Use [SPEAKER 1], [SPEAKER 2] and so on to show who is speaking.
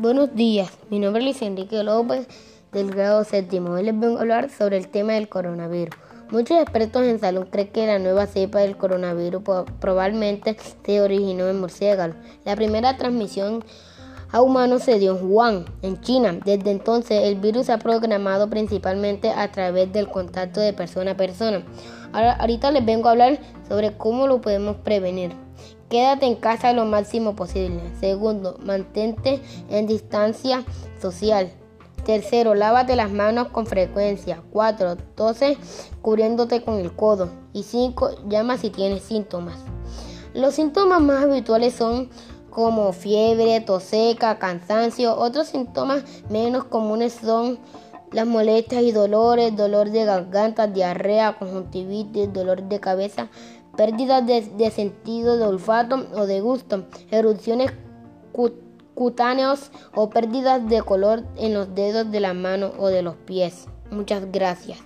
[SPEAKER 1] Buenos días, mi nombre es Luis Enrique López del grado séptimo. Hoy les vengo a hablar sobre el tema del coronavirus. Muchos expertos en salud creen que la nueva cepa del coronavirus probablemente se originó en murciélagos. La primera transmisión a humanos se dio en Wuhan, en China. Desde entonces el virus se ha programado principalmente a través del contacto de persona a persona. Ahora, ahorita les vengo a hablar sobre cómo lo podemos prevenir. Quédate en casa lo máximo posible. Segundo, mantente en distancia social. Tercero, lávate las manos con frecuencia. Cuatro, tose cubriéndote con el codo. Y cinco, llama si tienes síntomas. Los síntomas más habituales son como fiebre, tos seca, cansancio. Otros síntomas menos comunes son las molestias y dolores, dolor de garganta, diarrea, conjuntivitis, dolor de cabeza, pérdida de, sentido de olfato o de gusto, erupciones cutáneos o pérdidas de color en los dedos de la mano o de los pies. Muchas gracias.